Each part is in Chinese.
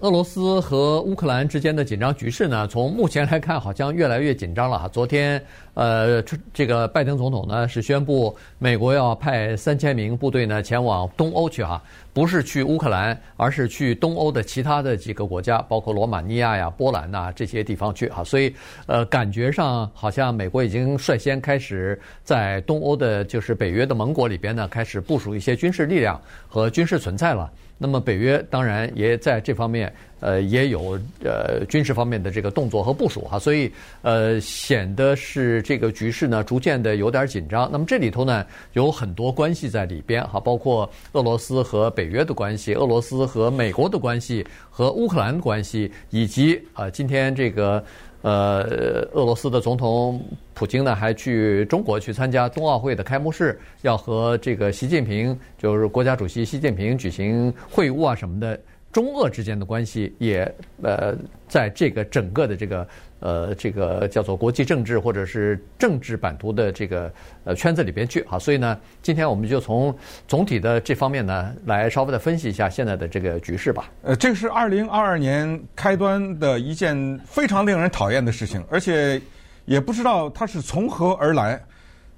俄罗斯和乌克兰之间的紧张局势呢，从目前来看，好像越来越紧张了哈。昨天，呃，这个拜登总统呢是宣布，美国要派三千名部队呢前往东欧去哈，不是去乌克兰，而是去东欧的其他的几个国家，包括罗马尼亚呀、波兰呐这些地方去哈。所以，呃，感觉上好像美国已经率先开始在东欧的，就是北约的盟国里边呢，开始部署一些军事力量和军事存在了。那么北约当然也在这方面，呃，也有呃军事方面的这个动作和部署哈，所以呃显得是这个局势呢逐渐的有点紧张。那么这里头呢有很多关系在里边哈，包括俄罗斯和北约的关系，俄罗斯和美国的关系，和乌克兰的关系，以及啊、今天这个。呃，俄罗斯的总统普京呢，还去中国去参加冬奥会的开幕式，要和这个习近平，就是国家主席习近平举行会晤啊什么的。中俄之间的关系也呃，在这个整个的这个呃这个叫做国际政治或者是政治版图的这个呃圈子里边去啊，所以呢，今天我们就从总体的这方面呢，来稍微的分析一下现在的这个局势吧。呃，这是二零二二年开端的一件非常令人讨厌的事情，而且也不知道它是从何而来，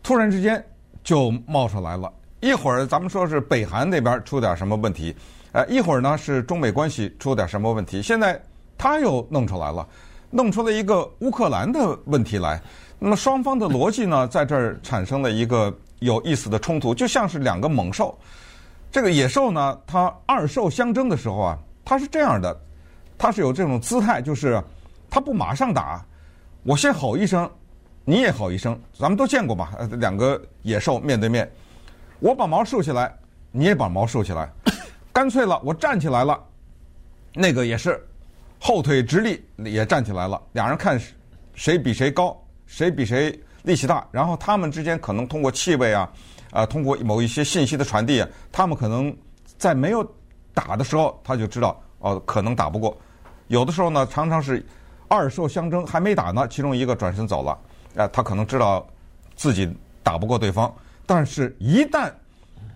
突然之间就冒出来了。一会儿咱们说是北韩那边出点什么问题。呃，一会儿呢是中美关系出点什么问题，现在他又弄出来了，弄出了一个乌克兰的问题来。那么双方的逻辑呢，在这儿产生了一个有意思的冲突，就像是两个猛兽。这个野兽呢，它二兽相争的时候啊，它是这样的，它是有这种姿态，就是它不马上打，我先吼一声，你也吼一声，咱们都见过吧？呃，两个野兽面对面，我把毛竖起来，你也把毛竖起来。干脆了，我站起来了，那个也是后腿直立，也站起来了。两人看谁比谁高，谁比谁力气大。然后他们之间可能通过气味啊，啊，通过某一些信息的传递，他们可能在没有打的时候，他就知道哦，可能打不过。有的时候呢，常常是二兽相争还没打呢，其中一个转身走了，啊，他可能知道自己打不过对方。但是，一旦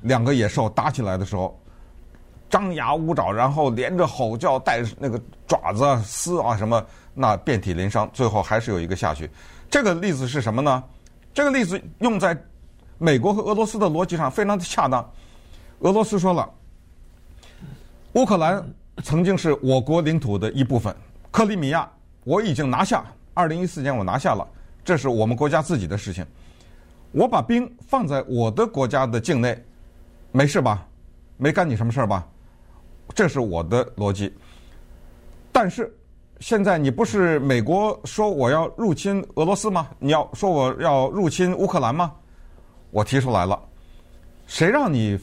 两个野兽打起来的时候，张牙舞爪，然后连着吼叫，带那个爪子、撕啊什么，那遍体鳞伤，最后还是有一个下去。这个例子是什么呢？这个例子用在美国和俄罗斯的逻辑上非常的恰当。俄罗斯说了，乌克兰曾经是我国领土的一部分，克里米亚我已经拿下，二零一四年我拿下了，这是我们国家自己的事情。我把兵放在我的国家的境内，没事吧？没干你什么事儿吧？这是我的逻辑，但是现在你不是美国说我要入侵俄罗斯吗？你要说我要入侵乌克兰吗？我提出来了，谁让你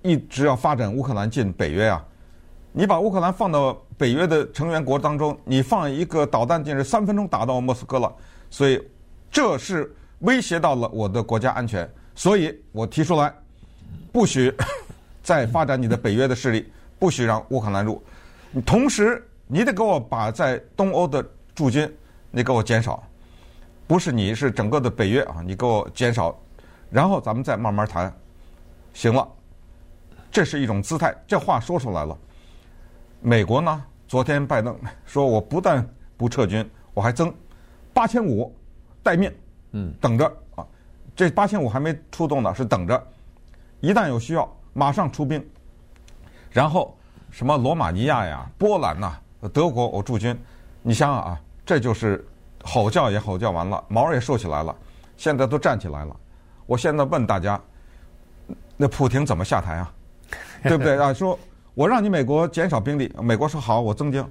一直要发展乌克兰进北约啊？你把乌克兰放到北约的成员国当中，你放一个导弹进去，三分钟打到莫斯科了，所以这是威胁到了我的国家安全，所以我提出来，不许 再发展你的北约的势力。不许让乌克兰入，同时你得给我把在东欧的驻军，你给我减少，不是你是整个的北约啊，你给我减少，然后咱们再慢慢谈，行了，这是一种姿态，这话说出来了。美国呢，昨天拜登说我不但不撤军，我还增八千五待命，嗯，等着。啊，这八千五还没出动呢，是等着，一旦有需要马上出兵。然后，什么罗马尼亚呀、波兰呐、德国，我驻军，你想想啊，这就是吼叫也吼叫完了，毛也竖起来了，现在都站起来了。我现在问大家，那普廷怎么下台啊？对不对啊？说我让你美国减少兵力，美国说好，我增兵。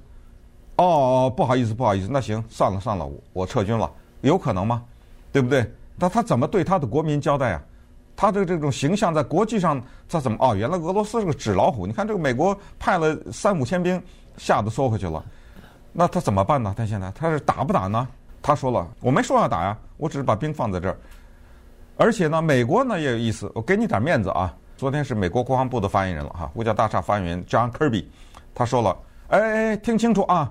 哦，不好意思，不好意思，那行，算了算了，我撤军了，有可能吗？对不对？那他怎么对他的国民交代啊？他的这种形象在国际上，他怎么？哦，原来俄罗斯是个纸老虎。你看这个美国派了三五千兵，吓得缩回去了。那他怎么办呢？他现在他是打不打呢？他说了，我没说要打呀，我只是把兵放在这儿。而且呢，美国呢也有意思，我给你点面子啊。昨天是美国国防部的发言人了哈，五角大厦发言人 John Kirby，他说了，哎哎，听清楚啊，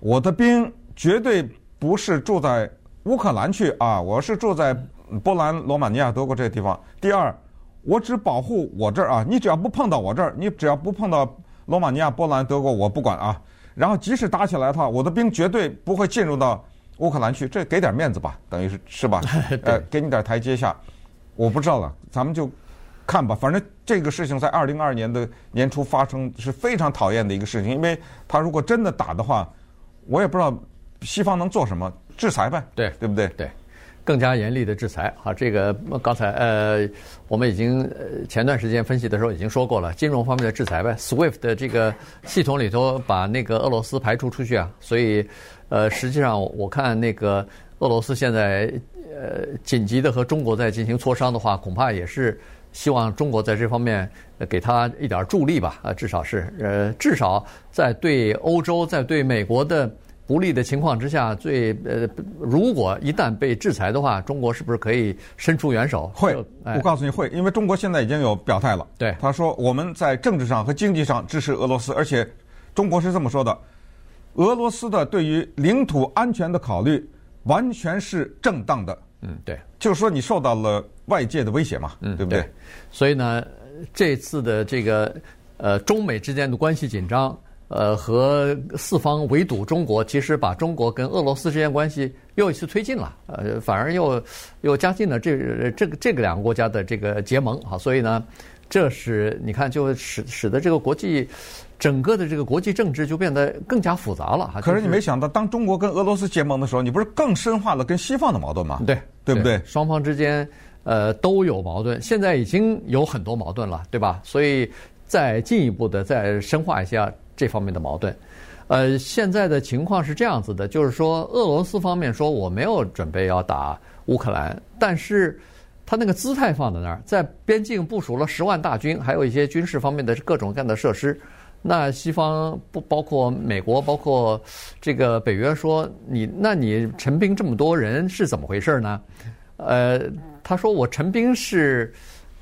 我的兵绝对不是住在乌克兰去啊，我是住在。波兰、罗马尼亚、德国这些地方。第二，我只保护我这儿啊，你只要不碰到我这儿，你只要不碰到罗马尼亚、波兰、德国，我不管啊。然后即使打起来的话，我的兵绝对不会进入到乌克兰去，这给点面子吧，等于是是吧？呃，给你点台阶下。我不知道了，咱们就看吧。反正这个事情在二零二二年的年初发生是非常讨厌的一个事情，因为他如果真的打的话，我也不知道西方能做什么，制裁呗，对对不对？对，更加严厉的制裁。啊，这个刚才呃，我们已经前段时间分析的时候已经说过了，金融方面的制裁呗，SWIFT 的这个系统里头把那个俄罗斯排除出去啊，所以呃，实际上我看那个俄罗斯现在。呃，紧急的和中国在进行磋商的话，恐怕也是希望中国在这方面给他一点助力吧。啊，至少是呃，至少在对欧洲、在对美国的不利的情况之下，最呃，如果一旦被制裁的话，中国是不是可以伸出援手？会，我告诉你会，因为中国现在已经有表态了。对，他说我们在政治上和经济上支持俄罗斯，而且中国是这么说的：俄罗斯的对于领土安全的考虑完全是正当的。嗯，对，就是说你受到了外界的威胁嘛，嗯，对不对？对，所以呢，这次的这个呃中美之间的关系紧张，呃和四方围堵中国，其实把中国跟俄罗斯之间关系又一次推进了，呃，反而又又加进了这这个这个两个国家的这个结盟啊，所以呢，这是你看就使使得这个国际。整个的这个国际政治就变得更加复杂了哈。可是你没想到，当中国跟俄罗斯结盟的时候，你不是更深化了跟西方的矛盾吗？对，对不对？双方之间呃都有矛盾，现在已经有很多矛盾了，对吧？所以再进一步的再深化一下这方面的矛盾。呃，现在的情况是这样子的，就是说俄罗斯方面说我没有准备要打乌克兰，但是他那个姿态放在那儿，在边境部署了十万大军，还有一些军事方面的各种各样的设施。那西方不包括美国，包括这个北约说你，那你陈兵这么多人是怎么回事呢？呃，他说我陈兵是，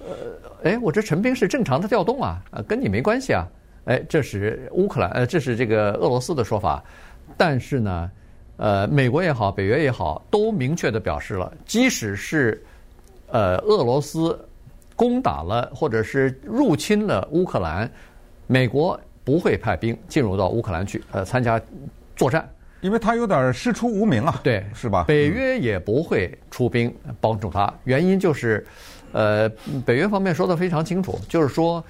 呃，哎，我这陈兵是正常的调动啊，呃，跟你没关系啊。哎，这是乌克兰，呃，这是这个俄罗斯的说法。但是呢，呃，美国也好，北约也好，都明确的表示了，即使是呃俄罗斯攻打了或者是入侵了乌克兰，美国。不会派兵进入到乌克兰去，呃，参加作战，因为他有点师出无名啊，对，是吧？北约也不会出兵帮助他，原因就是，呃，北约方面说的非常清楚，就是说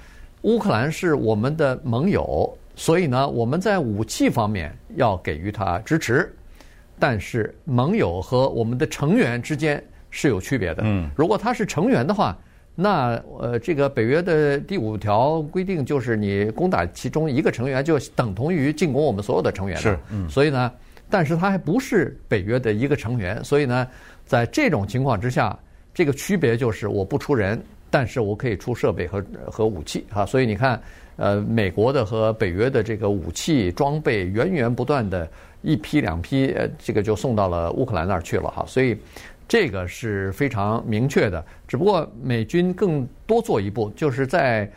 乌克兰是我们的盟友，所以呢，我们在武器方面要给予他支持，但是盟友和我们的成员之间是有区别的。嗯，如果他是成员的话。那呃，这个北约的第五条规定就是，你攻打其中一个成员，就等同于进攻我们所有的成员。是，嗯。所以呢，但是他还不是北约的一个成员，所以呢，在这种情况之下，这个区别就是我不出人，但是我可以出设备和和武器啊。所以你看，呃，美国的和北约的这个武器装备源源不断的一批两批，呃，这个就送到了乌克兰那儿去了哈。所以。这个是非常明确的，只不过美军更多做一步，就是在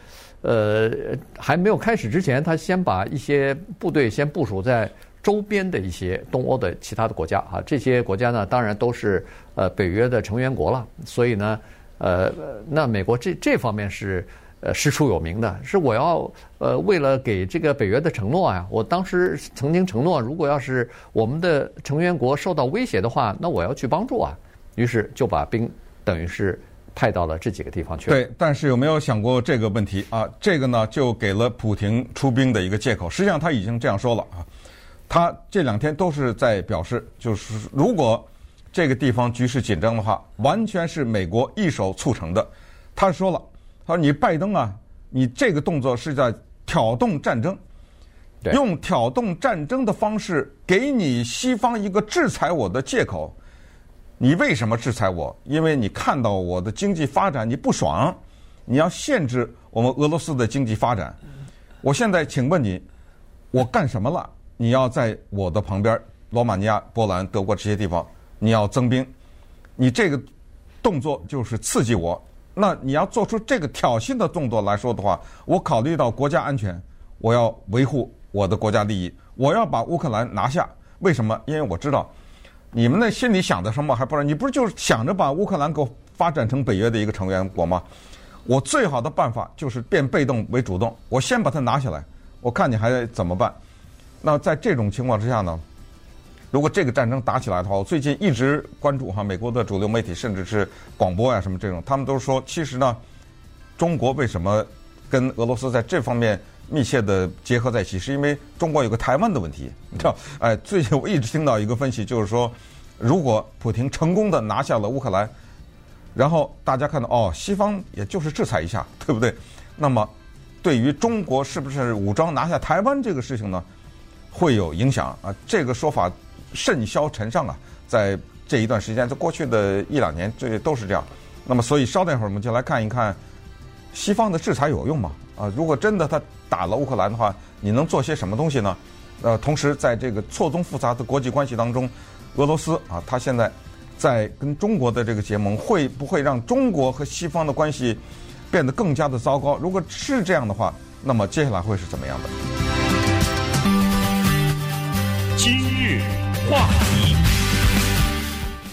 呃还没有开始之前，他先把一些部队先部署在周边的一些东欧的其他的国家啊，这些国家呢，当然都是呃北约的成员国了，所以呢，呃，那美国这这方面是呃师出有名的，是我要呃为了给这个北约的承诺呀，我当时曾经承诺，如果要是我们的成员国受到威胁的话，那我要去帮助啊。于是就把兵等于是派到了这几个地方去。对，但是有没有想过这个问题啊？这个呢，就给了普廷出兵的一个借口。实际上他已经这样说了啊，他这两天都是在表示，就是如果这个地方局势紧张的话，完全是美国一手促成的。他说了，他说你拜登啊，你这个动作是在挑动战争，用挑动战争的方式给你西方一个制裁我的借口。你为什么制裁我？因为你看到我的经济发展你不爽，你要限制我们俄罗斯的经济发展。我现在请问你，我干什么了？你要在我的旁边，罗马尼亚、波兰、德国这些地方，你要增兵，你这个动作就是刺激我。那你要做出这个挑衅的动作来说的话，我考虑到国家安全，我要维护我的国家利益，我要把乌克兰拿下。为什么？因为我知道。你们那心里想的什么还不知道？你不是就是想着把乌克兰给我发展成北约的一个成员国吗？我最好的办法就是变被动为主动，我先把它拿下来，我看你还怎么办？那在这种情况之下呢，如果这个战争打起来的话，我最近一直关注哈美国的主流媒体，甚至是广播呀什么这种，他们都说，其实呢，中国为什么跟俄罗斯在这方面密切的结合在一起，是因为中国有个台湾的问题，你知道？哎，最近我一直听到一个分析，就是说，如果普京成功的拿下了乌克兰。然后大家看到哦，西方也就是制裁一下，对不对？那么，对于中国是不是武装拿下台湾这个事情呢，会有影响啊？这个说法甚嚣尘上啊，在这一段时间，在过去的一两年，这都是这样。那么，所以稍等一会儿，我们就来看一看西方的制裁有用吗？啊，如果真的他打了乌克兰的话，你能做些什么东西呢？呃，同时在这个错综复杂的国际关系当中，俄罗斯啊，他现在。在跟中国的这个结盟，会不会让中国和西方的关系变得更加的糟糕？如果是这样的话，那么接下来会是怎么样的？话题，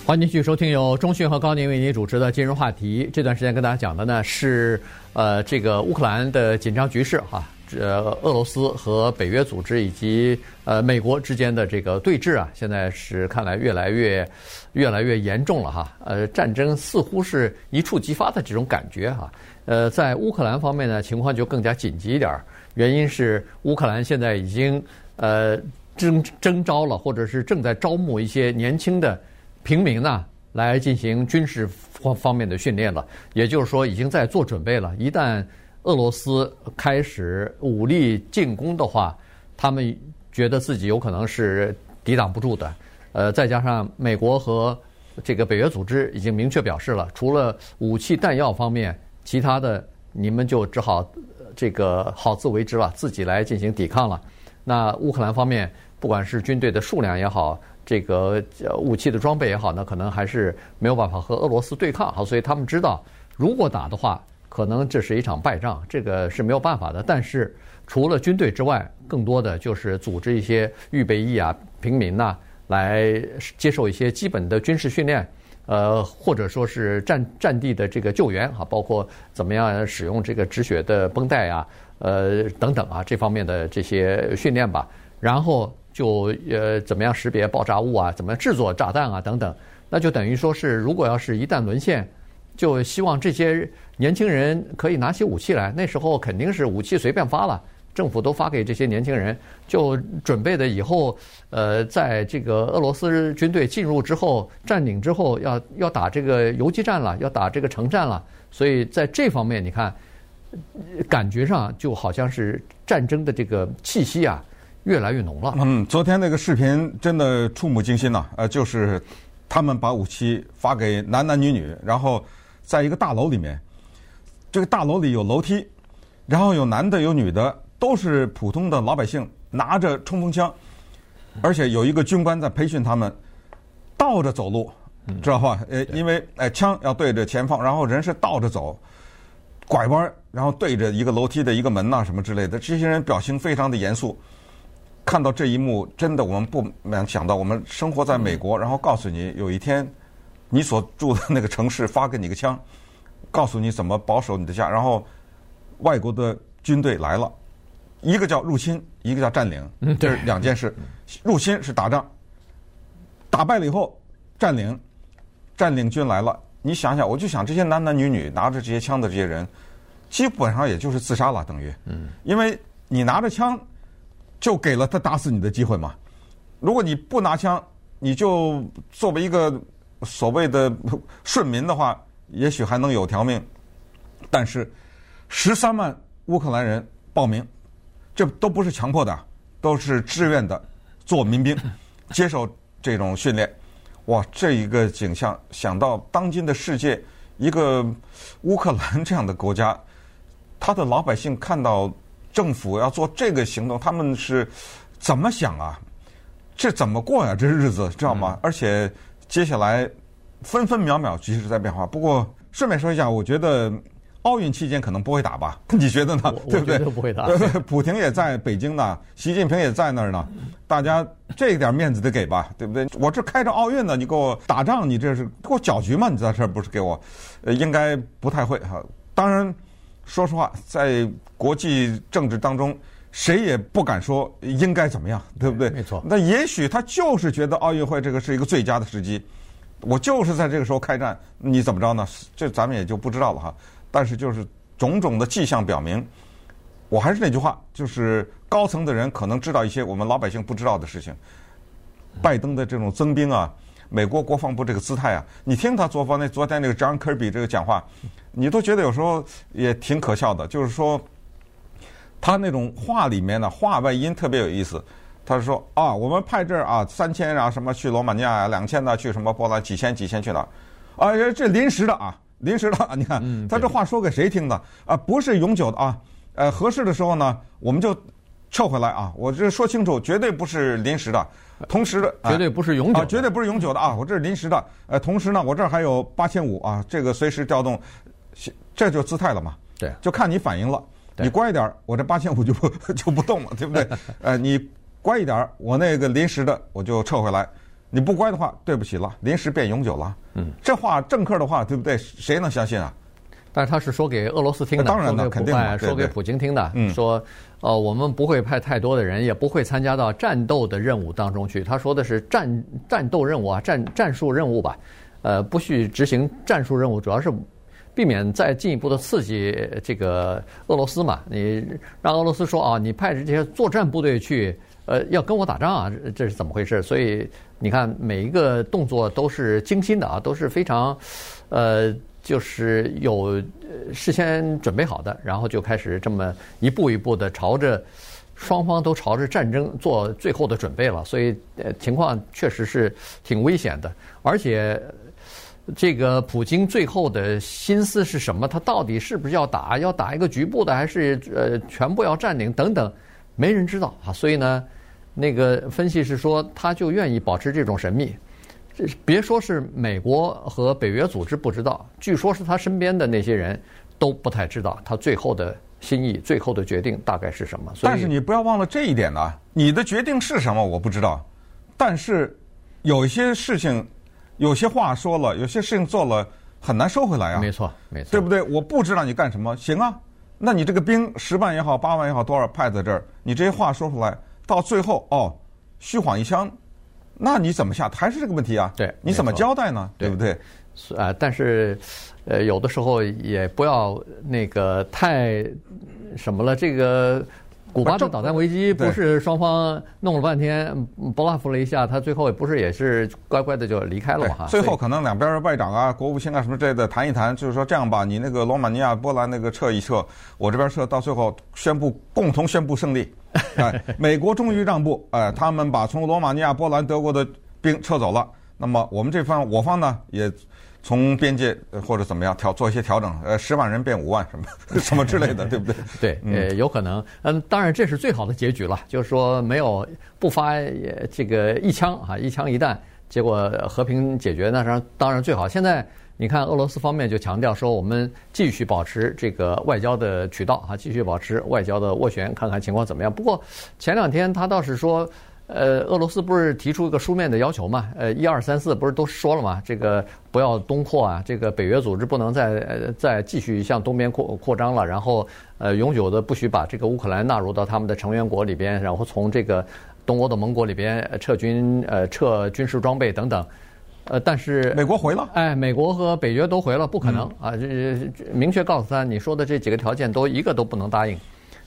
欢迎继续收听由中讯和高宁为您主持的《今日话题》。这段时间跟大家讲的呢是呃这个乌克兰的紧张局势哈。呃，俄罗斯和北约组织以及呃美国之间的这个对峙啊，现在是看来越来越越来越严重了哈。呃，战争似乎是一触即发的这种感觉哈。呃，在乌克兰方面呢，情况就更加紧急一点，原因是乌克兰现在已经呃征征召了，或者是正在招募一些年轻的平民呢，来进行军事方方面的训练了。也就是说，已经在做准备了，一旦俄罗斯开始武力进攻的话，他们觉得自己有可能是抵挡不住的。呃，再加上美国和这个北约组织已经明确表示了，除了武器弹药方面，其他的你们就只好这个好自为之了，自己来进行抵抗了。那乌克兰方面，不管是军队的数量也好，这个武器的装备也好，那可能还是没有办法和俄罗斯对抗。好，所以他们知道，如果打的话。可能这是一场败仗，这个是没有办法的。但是除了军队之外，更多的就是组织一些预备役啊、平民呐，来接受一些基本的军事训练，呃，或者说是战战地的这个救援啊，包括怎么样使用这个止血的绷带啊，呃等等啊，这方面的这些训练吧。然后就呃怎么样识别爆炸物啊，怎么制作炸弹啊等等，那就等于说是如果要是一旦沦陷。就希望这些年轻人可以拿起武器来。那时候肯定是武器随便发了，政府都发给这些年轻人，就准备的以后，呃，在这个俄罗斯军队进入之后、占领之后，要要打这个游击战了，要打这个城战了。所以在这方面，你看，感觉上就好像是战争的这个气息啊，越来越浓了。嗯，昨天那个视频真的触目惊心呐，呃，就是他们把武器发给男男女女，然后。在一个大楼里面，这个大楼里有楼梯，然后有男的有女的，都是普通的老百姓，拿着冲锋枪，而且有一个军官在培训他们倒着走路，知道吧？呃，因为哎，枪要对着前方，然后人是倒着走，拐弯，然后对着一个楼梯的一个门呐什么之类的。这些人表情非常的严肃。看到这一幕，真的我们不难想到，我们生活在美国，然后告诉你有一天。你所住的那个城市发给你个枪，告诉你怎么保守你的家。然后外国的军队来了，一个叫入侵，一个叫占领，这是两件事。入侵是打仗，打败了以后占领，占领军来了。你想想，我就想这些男男女女拿着这些枪的这些人，基本上也就是自杀了，等于。因为你拿着枪，就给了他打死你的机会嘛。如果你不拿枪，你就作为一个。所谓的顺民的话，也许还能有条命，但是十三万乌克兰人报名，这都不是强迫的，都是自愿的做民兵，接受这种训练。哇，这一个景象，想到当今的世界，一个乌克兰这样的国家，他的老百姓看到政府要做这个行动，他们是怎么想啊？这怎么过呀？这日子知道吗？而且。接下来分分秒秒局势在变化。不过顺便说一下，我觉得奥运期间可能不会打吧？你觉得呢？对不对？不会打。普京也在北京呢，习近平也在那儿呢，大家这点面子得给吧？对不对？我这开着奥运呢，你给我打仗，你这是给我搅局吗？你在这儿不是给我？呃，应该不太会哈。当然，说实话，在国际政治当中，谁也不敢说应该怎么样，对不对？没错。那也许他就是觉得奥运会这个是一个最佳的时机。我就是在这个时候开战，你怎么着呢？这咱们也就不知道了哈。但是就是种种的迹象表明，我还是那句话，就是高层的人可能知道一些我们老百姓不知道的事情。拜登的这种增兵啊，美国国防部这个姿态啊，你听他昨方那昨天那个 John Kirby 这个讲话，你都觉得有时候也挺可笑的。就是说，他那种话里面的话外音特别有意思。他说啊，我们派这儿啊三千啊什么去罗马尼亚啊，两千呢去什么波兰，几千几千去哪儿？啊，这临时的啊，临时的。你看，嗯、他这话说给谁听的？啊，不是永久的啊。呃，合适的时候呢，我们就撤回来啊。我这说清楚，绝对不是临时的。同时的，绝对不是永久绝对不是永久的啊。我这是临时的。呃，同时呢，我这儿还有八千五啊，这个随时调动，这就姿态了嘛。对，就看你反应了。你乖一点，我这八千五就不 就不动了，对不对？呃，你。乖一点，我那个临时的我就撤回来。你不乖的话，对不起了，临时变永久了。嗯，这话政客的话，对不对？谁能相信啊？但是他是说给俄罗斯听的，当然了，肯定说给普京听的。嗯，说呃，我们不会派太多的人，也不会参加到战斗的任务当中去。他说的是战战斗任务啊，战战术任务吧。呃，不去执行战术任务，主要是避免再进一步的刺激这个俄罗斯嘛。你让俄罗斯说啊，你派这些作战部队去。呃，要跟我打仗啊，这是怎么回事？所以你看，每一个动作都是精心的啊，都是非常，呃，就是有事先准备好的，然后就开始这么一步一步的朝着双方都朝着战争做最后的准备了。所以，呃，情况确实是挺危险的。而且，这个普京最后的心思是什么？他到底是不是要打？要打一个局部的，还是呃全部要占领？等等。没人知道啊，所以呢，那个分析是说，他就愿意保持这种神秘。这别说是美国和北约组织不知道，据说是他身边的那些人都不太知道他最后的心意、最后的决定大概是什么。所以但是你不要忘了这一点呢，你的决定是什么我不知道，但是有一些事情、有些话说了、有些事情做了，很难收回来啊。没错，没错，对不对？我不知道你干什么，行啊。那你这个兵十万也好，八万也好，多少派在这儿？你这些话说出来，到最后哦，虚晃一枪，那你怎么下？还是这个问题啊？对，你怎么交代呢？对，对不对？啊，但是，呃，有的时候也不要那个太什么了，这个。古巴的导弹危机不是双方弄了半天，bluff 了一下，他最后也不是也是乖乖的就离开了嘛？最后可能两边外长啊、国务卿啊什么之类的谈一谈，就是说这样吧，你那个罗马尼亚、波兰那个撤一撤，我这边撤，到最后宣布共同宣布胜利。哎，美国终于让步，哎，他们把从罗马尼亚、波兰、德国的兵撤走了。那么我们这方我方呢也。从边界或者怎么样调做一些调整，呃，十万人变五万什么 什么之类的，对不对？对，呃，有可能。嗯，当然这是最好的结局了，就是说没有不发这个一枪啊，一枪一弹，结果和平解决，那当然当然最好。现在你看俄罗斯方面就强调说，我们继续保持这个外交的渠道啊，继续保持外交的斡旋，看看情况怎么样。不过前两天他倒是说。呃，俄罗斯不是提出一个书面的要求嘛？呃，一二三四不是都说了嘛？这个不要东扩啊，这个北约组织不能再呃再继续向东边扩扩张了。然后呃，永久的不许把这个乌克兰纳入到他们的成员国里边，然后从这个东欧的盟国里边撤军呃撤军事装备等等。呃，但是美国回了，哎，美国和北约都回了，不可能啊！这明确告诉他，你说的这几个条件都一个都不能答应。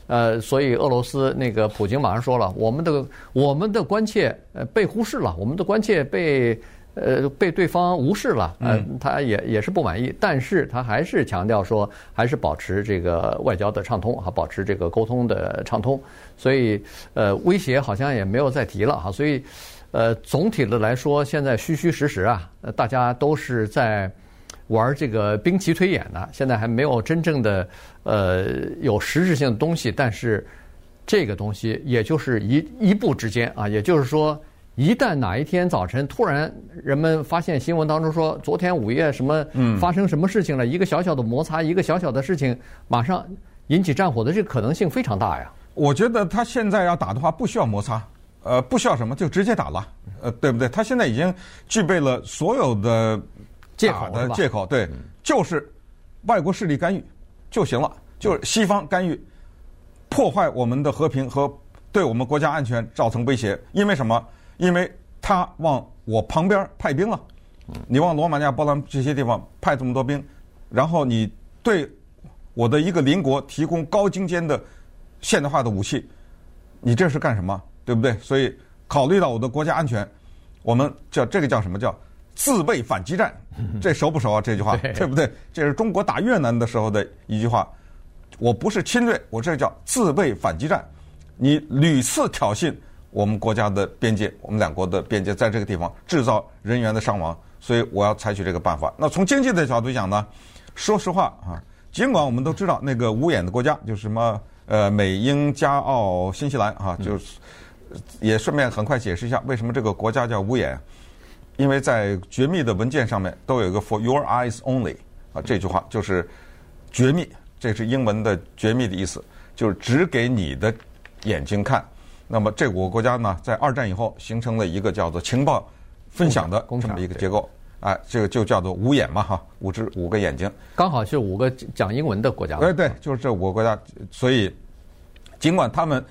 呃，所以俄罗斯那个普京马上说了，我们的我们的关切呃被忽视了，我们的关切被呃被对方无视了，呃，他也也是不满意，但是他还是强调说，还是保持这个外交的畅通哈，保持这个沟通的畅通，所以呃威胁好像也没有再提了哈，所以呃总体的来说，现在虚虚实实啊，大家都是在。玩这个兵棋推演呢，现在还没有真正的呃有实质性的东西，但是这个东西也就是一一步之间啊，也就是说一旦哪一天早晨突然人们发现新闻当中说，昨天午夜什么发生什么事情了，一个小小的摩擦，一个小小的事情，马上引起战火的这个可能性非常大呀。我觉得他现在要打的话，不需要摩擦，呃，不需要什么，就直接打了，呃，对不对？他现在已经具备了所有的借口的借口，对，就是外国势力干预就行了，就是西方干预破坏我们的和平和对我们国家安全造成威胁，因为什么？因为他往我旁边派兵了，你往罗马尼亚、波兰这些地方派这么多兵，然后你对我的一个邻国提供高精尖的现代化的武器，你这是干什么？对不对？所以考虑到我的国家安全，我们叫这个叫什么叫自卫反击战？这熟不熟啊？这句话对不对？这是中国打越南的时候的一句话。我不是侵略，我这叫自卫反击战。你屡次挑衅。我们国家的边界，我们两国的边界，在这个地方制造人员的伤亡，所以我要采取这个办法。那从经济的角度讲呢，说实话啊，尽管我们都知道那个五眼的国家，就是什么呃美英加澳新西兰啊，就是也顺便很快解释一下为什么这个国家叫五眼，因为在绝密的文件上面都有一个 “for your eyes only” 啊，这句话就是绝密，这是英文的绝密的意思，就是只给你的眼睛看。那么这五个国家呢，在二战以后形成了一个叫做情报分享的这么一个结构，哎，这个就叫做五眼嘛，哈，五只五个眼睛，刚好是五个讲英文的国家。对对，就是这五个国家。所以尽管他们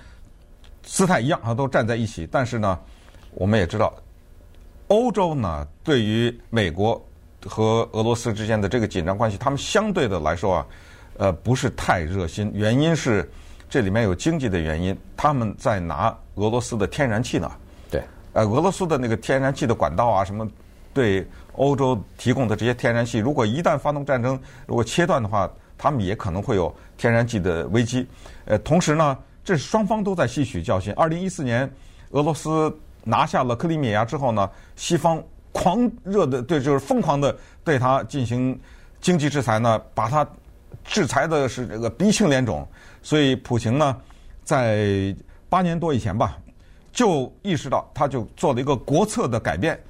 姿态一样啊，都站在一起，但是呢，我们也知道，欧洲呢对于美国和俄罗斯之间的这个紧张关系，他们相对的来说啊，呃，不是太热心，原因是。这里面有经济的原因，他们在拿俄罗斯的天然气呢。对，呃，俄罗斯的那个天然气的管道啊，什么对欧洲提供的这些天然气，如果一旦发动战争，如果切断的话，他们也可能会有天然气的危机。呃，同时呢，这是双方都在吸取教训。二零一四年，俄罗斯拿下了克里米亚之后呢，西方狂热的对，就是疯狂的对他进行经济制裁呢，把他制裁的是这个鼻青脸肿。所以，普京呢，在八年多以前吧，就意识到，他就做了一个国策的改变，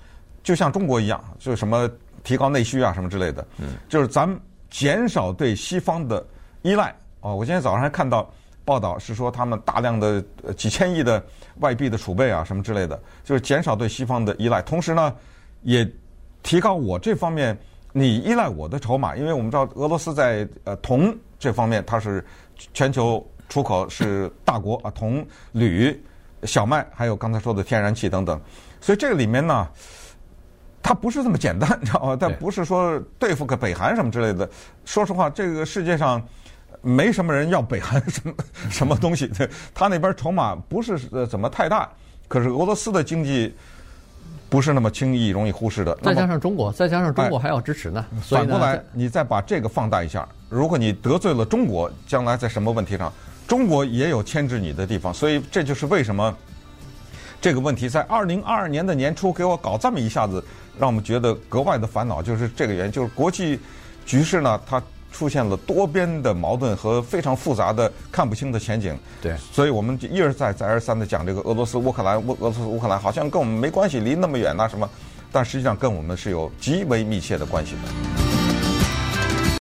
就像中国一样，就什么提高内需啊，什么之类的。嗯。就是咱们减少对西方的依赖。哦，我今天早上还看到报道，是说他们大量的几千亿的外币的储备啊，什么之类的，就是减少对西方的依赖。同时呢，也提高我这方面你依赖我的筹码，因为我们知道俄罗斯在呃铜这方面它是。全球出口是大国啊，铜、铝、小麦，还有刚才说的天然气等等，所以这个里面呢，它不是这么简单，你知道吗？但不是说对付个北韩什么之类的。说实话，这个世界上没什么人要北韩 什么什么东西，他那边筹码不是呃怎么太大，可是俄罗斯的经济。不是那么轻易容易忽视的。再加上中国，再加上中国还要支持呢。哎、反过来，你再把这个放大一下，如果你得罪了中国，将来在什么问题上，中国也有牵制你的地方。所以这就是为什么这个问题在二零二二年的年初给我搞这么一下子，让我们觉得格外的烦恼，就是这个原因，就是国际局势呢，它。出现了多边的矛盾和非常复杂的看不清的前景。对，所以我们就一而再再而三的讲这个俄罗斯乌克兰，俄俄罗斯乌克兰好像跟我们没关系，离那么远呐什么，但实际上跟我们是有极为密切的关系的。